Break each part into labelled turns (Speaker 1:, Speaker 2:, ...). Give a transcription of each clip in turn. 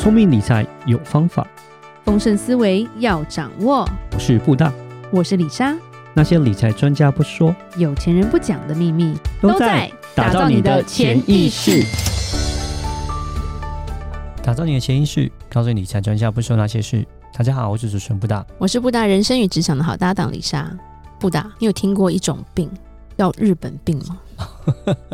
Speaker 1: 聪明理财有方法，
Speaker 2: 丰盛思维要掌握。
Speaker 1: 我是布大，
Speaker 2: 我是李莎。
Speaker 1: 那些理财专家不说，
Speaker 2: 有钱人不讲的秘密，
Speaker 1: 都在打造你的潜意识。打造你的潜意识，告诉理财专家不说那些事。大家好，我是主持人布大，
Speaker 2: 我是布大人生与职场的好搭档李莎。布大，你有听过一种病叫日本病吗？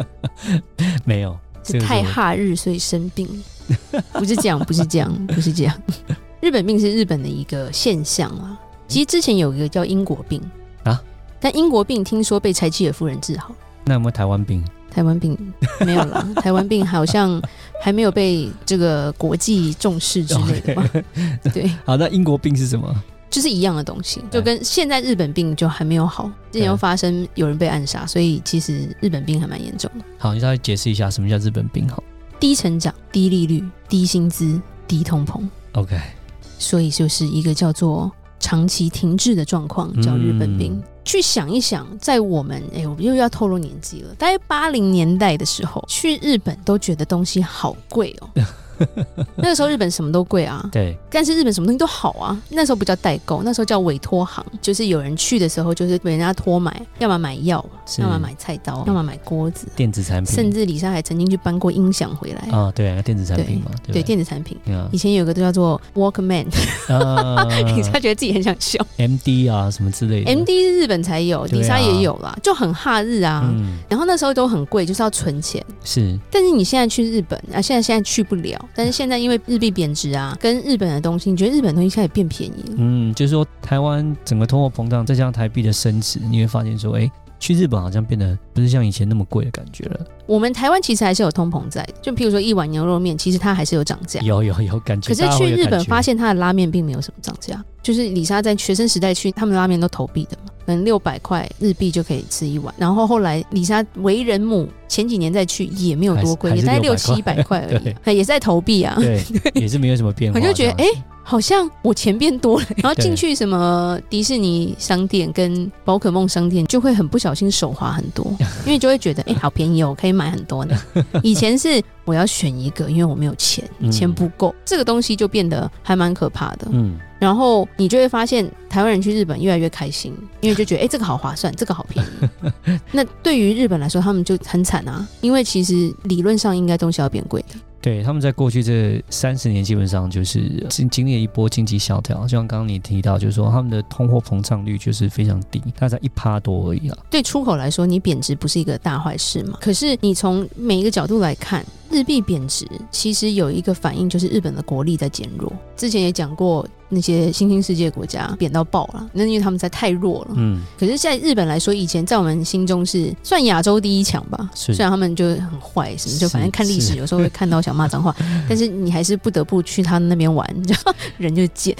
Speaker 1: 没有。
Speaker 2: 是太哈日，所以生病，不是这样，不是这样，不是这样。日本病是日本的一个现象啊。其实之前有一个叫英国病啊，但英国病听说被柴契尔夫人治好。
Speaker 1: 那有没有台湾病？
Speaker 2: 台湾病没有了，台湾病好像还没有被这个国际重视之类的吧？对。
Speaker 1: 好，那英国病是什么？
Speaker 2: 就是一样的东西，就跟现在日本病就还没有好，之前又发生有人被暗杀，所以其实日本病还蛮严重的。
Speaker 1: 好，你稍微解释一下什么叫日本病好？
Speaker 2: 低成长、低利率、低薪资、低通膨。
Speaker 1: OK，
Speaker 2: 所以就是一个叫做长期停滞的状况，叫日本病。嗯、去想一想，在我们哎，我又要透露年纪了，大概八零年代的时候，去日本都觉得东西好贵哦。那个时候日本什么都贵啊，
Speaker 1: 对，
Speaker 2: 但是日本什么东西都好啊。那时候不叫代购，那时候叫委托行，就是有人去的时候，就是被人家托买，要么买药，要么买菜刀，要么买锅子、
Speaker 1: 电子产品，
Speaker 2: 甚至李莎还曾经去搬过音响回来
Speaker 1: 啊。对啊，电子产品嘛，
Speaker 2: 对，电子产品。以前有个都叫做 Walkman，李莎觉得自己很想笑。
Speaker 1: MD 啊，什么之类的
Speaker 2: ，MD 是日本才有，李莎也有啦，就很哈日啊。然后那时候都很贵，就是要存钱。
Speaker 1: 是，但
Speaker 2: 是你现在去日本啊，现在现在去不了。但是现在因为日币贬值啊，跟日本的东西，你觉得日本的东西开始变便宜了？
Speaker 1: 嗯，就是说台湾整个通货膨胀，再加上台币的升值，你会发现说，哎，去日本好像变得不是像以前那么贵的感觉了。
Speaker 2: 我们台湾其实还是有通膨在，就譬如说一碗牛肉面，其实它还是有涨价。
Speaker 1: 有有有感觉。
Speaker 2: 可是去日本发现它的拉面并没有什么涨价，就是李莎在学生时代去，他们的拉面都投币的嘛。可能六百块日币就可以吃一碗，然后后来李莎为人母，前几年再去也没有多贵，也才六七百块而已，对也是在投币啊，
Speaker 1: 对，也是没有什么变化。
Speaker 2: 我就觉得，哎、欸，好像我钱变多了，然后进去什么迪士尼商店跟宝可梦商店，就会很不小心手滑很多，因为就会觉得，哎、欸，好便宜哦，我可以买很多呢。以前是我要选一个，因为我没有钱，钱不够，嗯、这个东西就变得还蛮可怕的。嗯。然后你就会发现，台湾人去日本越来越开心，因为就觉得哎，这个好划算，这个好便宜。那对于日本来说，他们就很惨啊，因为其实理论上应该东西要变贵的。
Speaker 1: 对，他们在过去这三十年，基本上就是经经历了一波经济萧条，就像刚刚你提到，就是说他们的通货膨胀率就是非常低，大概在一趴多而已啊。
Speaker 2: 对出口来说，你贬值不是一个大坏事嘛？可是你从每一个角度来看，日币贬值其实有一个反应，就是日本的国力在减弱。之前也讲过。那些新兴世界国家贬到爆了，那因为他们才太弱了。嗯，可是，在日本来说，以前在我们心中是算亚洲第一强吧。是虽然他们就很坏，什么就反正看历史，有时候会看到想骂脏话，但是你还是不得不去他那边玩，然后人就贱。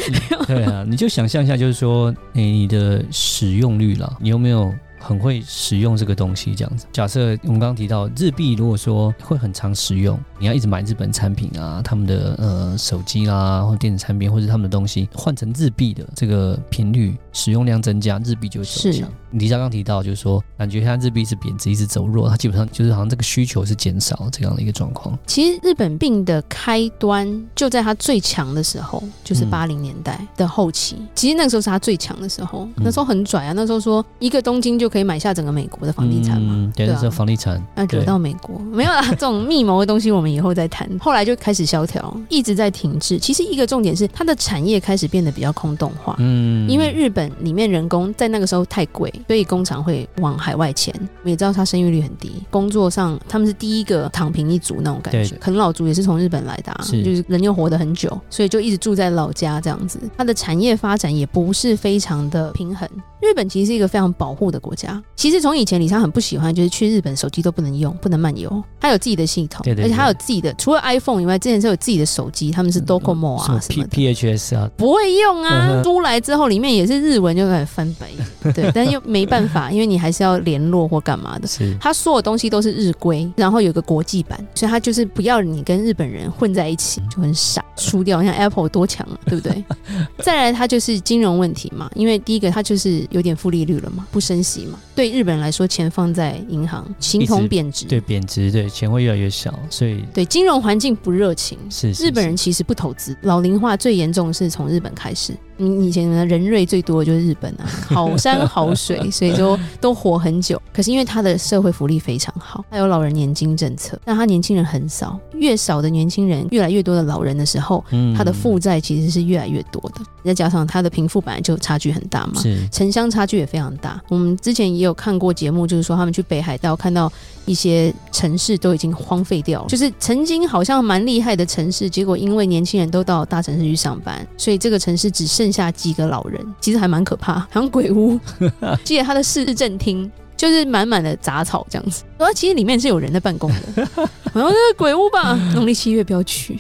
Speaker 1: 对啊，你就想象一下，就是说，欸，你的使用率了，你有没有？很会使用这个东西，这样子。假设我们刚刚提到日币，如果说会很常使用，你要一直买日本产品啊，他们的呃手机啦，或电子产品，或者他们的东西换成日币的这个频率，使用量增加，日币就会走强。里莎刚提到，就是说感觉现在日币是贬值，一直走弱，它基本上就是好像这个需求是减少这样的一个状况。
Speaker 2: 其实日本病的开端就在它最强的时候，就是八零年代的后期。嗯、其实那个时候是它最强的时候，那时候很拽啊，那时候说一个东京就可以买下整个美国的房地产嘛，
Speaker 1: 嗯、对，那时候房地产，
Speaker 2: 那惹到美国。没有啦，这种密谋的东西我们以后再谈。后来就开始萧条，一直在停滞。其实一个重点是它的产业开始变得比较空洞化，嗯，因为日本里面人工在那个时候太贵，所以工厂会往海外迁。我们也知道它生育率很低，工作上他们是第一个躺平一族那种感觉，啃老族也是从日本来的，啊，是就是人又活得很久，所以就一直住在老家这样子。它的产业发展也不是非常的平衡。日本其实是一个非常保护的国家。其实从以前李莎很不喜欢，就是去日本手机都不能用，不能漫游。它有自己的系统，对对对，而且它有自己的，除了 iPhone 以外，之前是有自己的手机，他们是 Docomo 啊什么的。
Speaker 1: P PHS 啊，
Speaker 2: 不会用啊。出来之后里面也是日文，就开始翻白。对，但又没办法，因为你还是要联络或干嘛的。是，它所有东西都是日规，然后有个国际版，所以他就是不要你跟日本人混在一起，就很傻，输掉。像 Apple 多强啊，对不对？再来，它就是金融问题嘛，因为第一个它就是有点负利率了嘛，不升息嘛，对日本人来说，钱放在银行，形同贬值，
Speaker 1: 对贬值，对钱会越来越少，所以
Speaker 2: 对金融环境不热情，
Speaker 1: 是，
Speaker 2: 日本人其实不投资，老龄化最严重的是从日本开始。你以前的人瑞最多的就是日本啊，好山好水，所以说都活很久。可是因为他的社会福利非常好，还有老人年金政策，但他年轻人很少，越少的年轻人，越来越多的老人的时候，他的负债其实是越来越多的。再加上他的贫富本来就差距很大嘛，是城乡差距也非常大。我们之前也有看过节目，就是说他们去北海道看到一些城市都已经荒废掉了，就是曾经好像蛮厉害的城市，结果因为年轻人都到大城市去上班，所以这个城市只剩下几个老人，其实还蛮可怕，好像鬼屋。记得他的市政厅就是满满的杂草这样子，然后其实里面是有人在办公的，好像是鬼屋吧？农历七月不要去，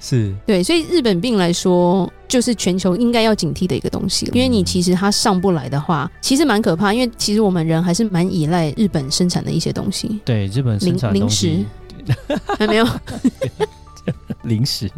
Speaker 1: 是。
Speaker 2: 对，所以日本病来说，就是全球应该要警惕的一个东西，因为你其实它上不来的话，其实蛮可怕，因为其实我们人还是蛮依赖日本生产的一些东西，
Speaker 1: 对，日本生产
Speaker 2: 零食。还没有。
Speaker 1: 零食，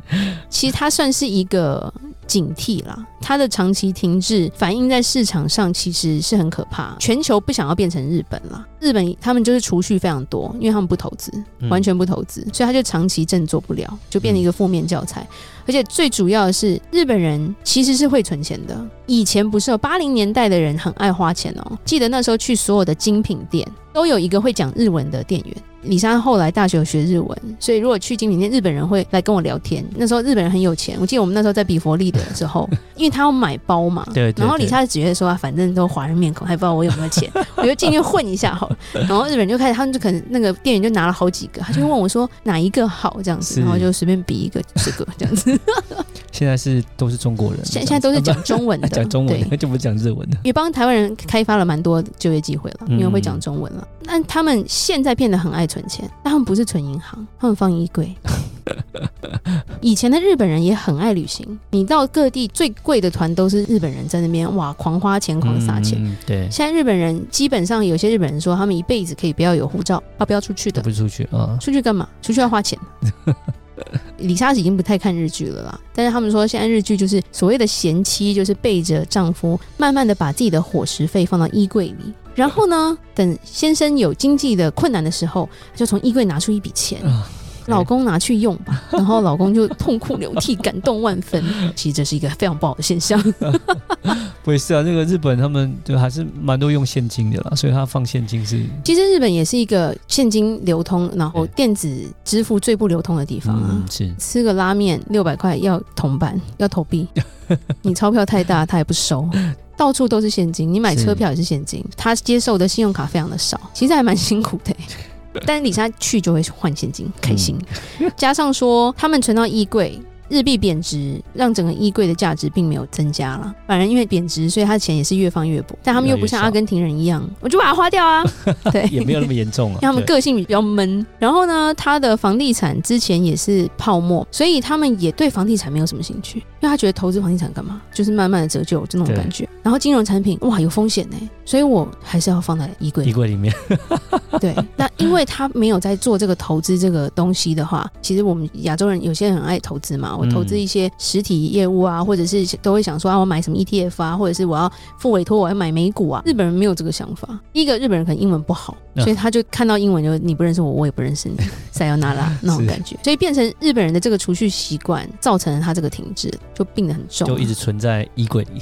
Speaker 2: 其实它算是一个。警惕啦，它的长期停滞反映在市场上，其实是很可怕。全球不想要变成日本啦，日本他们就是储蓄非常多，因为他们不投资，完全不投资，所以他就长期振作不了，就变成一个负面教材。而且最主要的是，日本人其实是会存钱的。以前不是有八零年代的人很爱花钱哦，记得那时候去所有的精品店，都有一个会讲日文的店员。李莎后来大学有学日文，所以如果去精品店，日本人会来跟我聊天。那时候日本人很有钱，我记得我们那时候在比佛利的时候，因为他要买包嘛，对，对，对。然后李莎就直接说啊，反正都华人面孔，还不知道我有没有钱，我就进去混一下好了。然后日本人就开始，他们就可能那个店员就拿了好几个，他就问我说哪一个好这样子，然后就随便比一个这个这样子。
Speaker 1: 现在是都是中国人，
Speaker 2: 现现在都是讲中文的，
Speaker 1: 讲中文的就不讲日文的，
Speaker 2: 也帮台湾人开发了蛮多就业机会了，因为会讲中文了。那、嗯、他们现在变得很爱存钱，但他们不是存银行，他们放衣柜。以前的日本人也很爱旅行，你到各地最贵的团都是日本人在那边哇，狂花钱、狂撒钱、嗯。对，现在日本人基本上有些日本人说，他们一辈子可以不要有护照，他不要出去的，
Speaker 1: 不出去啊，
Speaker 2: 出去干嘛？出去要花钱。李莎已经不太看日剧了啦，但是他们说现在日剧就是所谓的贤妻，就是背着丈夫，慢慢的把自己的伙食费放到衣柜里，然后呢，等先生有经济的困难的时候，就从衣柜拿出一笔钱。老公拿去用吧，然后老公就痛哭流涕，感动万分。其实这是一个非常不好的现象。
Speaker 1: 不是啊，那个日本他们就还是蛮多用现金的啦，所以他放现金是。
Speaker 2: 其实日本也是一个现金流通，然后电子支付最不流通的地方啊。是吃个拉面六百块要铜板要投币，你钞票太大他也不收，到处都是现金。你买车票也是现金，他接受的信用卡非常的少，其实还蛮辛苦的。但李莎去就会换现金，开心。嗯、加上说他们存到衣柜。日币贬值，让整个衣柜的价值并没有增加了，反而因为贬值，所以他的钱也是越放越薄。但他们又不像阿根廷人一样，我就把它花掉啊。对，
Speaker 1: 也没有那么严重啊。
Speaker 2: 因为他们个性比较闷。然后呢，他的房地产之前也是泡沫，所以他们也对房地产没有什么兴趣，因为他觉得投资房地产干嘛？就是慢慢的折旧就那种感觉。然后金融产品哇有风险呢，所以我还是要放在衣柜
Speaker 1: 衣柜里面。
Speaker 2: 对，那因为他没有在做这个投资这个东西的话，其实我们亚洲人有些人很爱投资嘛。我投资一些实体业务啊，或者是都会想说啊，我买什么 ETF 啊，或者是我要付委托，我要买美股啊。日本人没有这个想法。第一个，日本人可能英文不好，所以他就看到英文就你不认识我，我也不认识你，塞尤那拉那种感觉，所以变成日本人的这个储蓄习惯，造成了他这个停滞，就病得很重，
Speaker 1: 就一直存在衣柜里，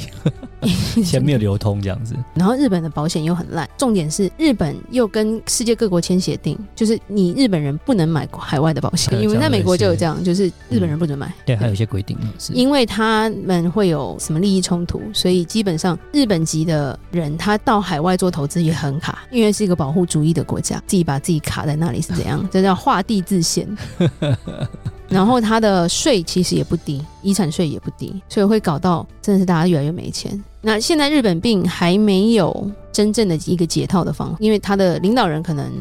Speaker 1: 钱没有流通这样子。
Speaker 2: 然后日本的保险又很烂，重点是日本又跟世界各国签协定，就是你日本人不能买海外的保险，因为在美国就有这样，就是日本人不准买。
Speaker 1: 对，还有一些。规定是，
Speaker 2: 因为他们会有什么利益冲突，所以基本上日本籍的人他到海外做投资也很卡，因为是一个保护主义的国家，自己把自己卡在那里是怎样？这叫画地自限。然后他的税其实也不低，遗产税也不低，所以会搞到真的是大家越来越没钱。那现在日本病还没有真正的一个解套的方法，因为他的领导人可能。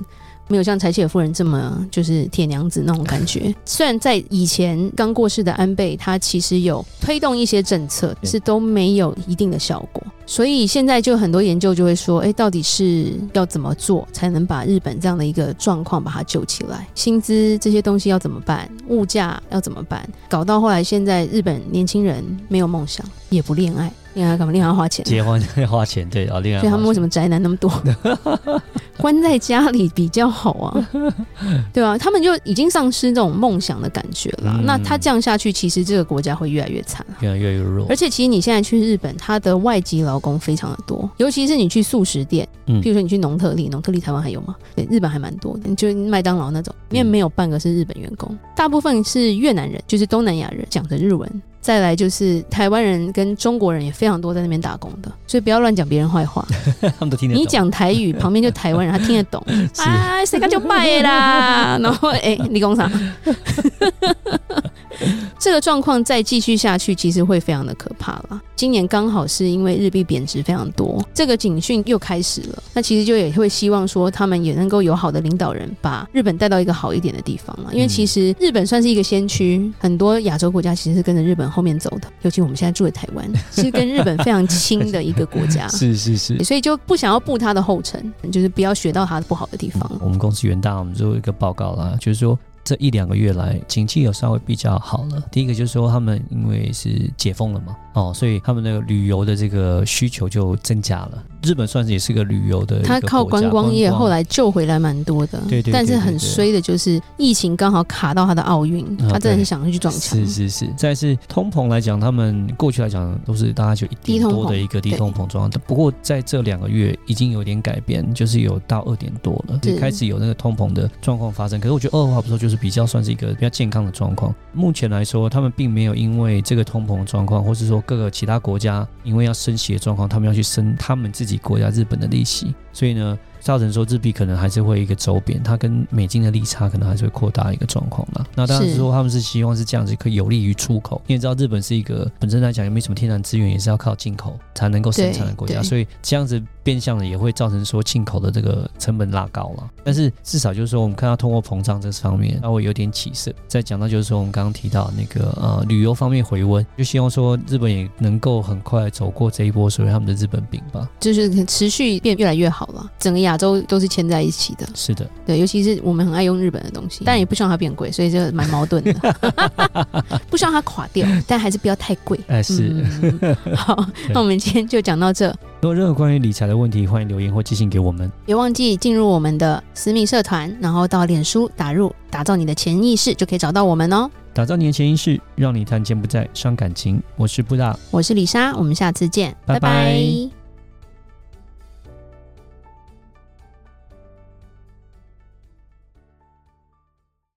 Speaker 2: 没有像柴契尔夫人这么就是铁娘子那种感觉。虽然在以前刚过世的安倍，他其实有推动一些政策，是都没有一定的效果。所以现在就很多研究就会说，哎，到底是要怎么做才能把日本这样的一个状况把它救起来？薪资这些东西要怎么办？物价要怎么办？搞到后来，现在日本年轻人没有梦想，也不恋爱，恋爱干嘛？恋爱花钱？
Speaker 1: 结婚要 花钱，对啊，恋爱。
Speaker 2: 所以他们为什么宅男那么多？关在家里比较好啊，对吧、啊？他们就已经丧失这种梦想的感觉了。嗯、那他这样下去，其实这个国家会越来越惨，
Speaker 1: 越来越弱。
Speaker 2: 而且，其实你现在去日本，他的外籍劳工非常的多，尤其是你去素食店，嗯，譬如说你去农特利，农特利台湾还有吗？对，日本还蛮多的，就麦当劳那种，因为没有半个是日本员工，大部分是越南人，就是东南亚人讲的日文。再来就是台湾人跟中国人也非常多在那边打工的，所以不要乱讲别人坏话。
Speaker 1: 他们都听得懂。
Speaker 2: 你讲台语，旁边就台湾人，他听得懂。啊，谁敢就拜啦？然后哎，你讲啥？这个状况再继续下去，其实会非常的可怕了。今年刚好是因为日币贬值非常多，这个警讯又开始了。那其实就也会希望说，他们也能够有好的领导人，把日本带到一个好一点的地方了。因为其实日本算是一个先驱，很多亚洲国家其实是跟着日本后面走的。尤其我们现在住的台湾，是跟日本非常亲的一个国家。
Speaker 1: 是是是，
Speaker 2: 所以就不想要步他的后尘，就是不要学到他的不好的地方。
Speaker 1: 我们公司元大，我们做一个报告啦，就是说。这一两个月来，景气有稍微比较好了。第一个就是说，他们因为是解封了嘛，哦，所以他们那个旅游的这个需求就增加了。日本算是也是个旅游的，他
Speaker 2: 靠观光业后来救回来蛮多的。
Speaker 1: 对对，对，对，对，
Speaker 2: 但是很衰的就是疫情刚好卡到他的奥运，他真的是想要去撞墙。
Speaker 1: 是是是。再是通膨来讲，他们过去来讲都是大家就一点多的一个低通膨状况。不过在这两个月已经有点改变，就是有到二点多了，就开始有那个通膨的状况发生。可是我觉得二话不说，就是比较算是一个比较健康的状况。目前来说，他们并没有因为这个通膨状况，或是说各个其他国家因为要升息的状况，他们要去升他们自己国家日本的利息，所以呢，造成说日币可能还是会一个走贬，它跟美金的利差可能还是会扩大一个状况嘛。那当然是说他们是希望是这样子，可以有利于出口。你也知道日本是一个本身来讲也没什么天然资源，也是要靠进口才能够生产的国家，所以这样子变相的也会造成说进口的这个成本拉高了。但是至少就是说我们看到通货膨胀这方面稍微有点起色。再讲到就是说我们刚刚提到那个呃旅游方面回温，就希望说日本也能够很快走过这一波所谓他们的日本饼吧，
Speaker 2: 就是持续变越来越好了。整个亚洲都是牵在一起的，
Speaker 1: 是的，
Speaker 2: 对，尤其是我们很爱用日本的东西，但也不希望它变贵，所以就蛮矛盾的，不希望它垮掉，但还是不要太贵。
Speaker 1: 哎，是。
Speaker 2: 嗯、好，那我们今天就讲到这。
Speaker 1: 如果任何关于理财的问题，欢迎留言或寄信给我们。
Speaker 2: 别忘记进入我们的私密社团，然后到脸书打入“打造你的潜意识”，就可以找到我们哦。
Speaker 1: 打造你的潜意识，让你谈钱不再伤感情。我是布大，
Speaker 2: 我是李莎，我们下次见，拜拜。拜拜。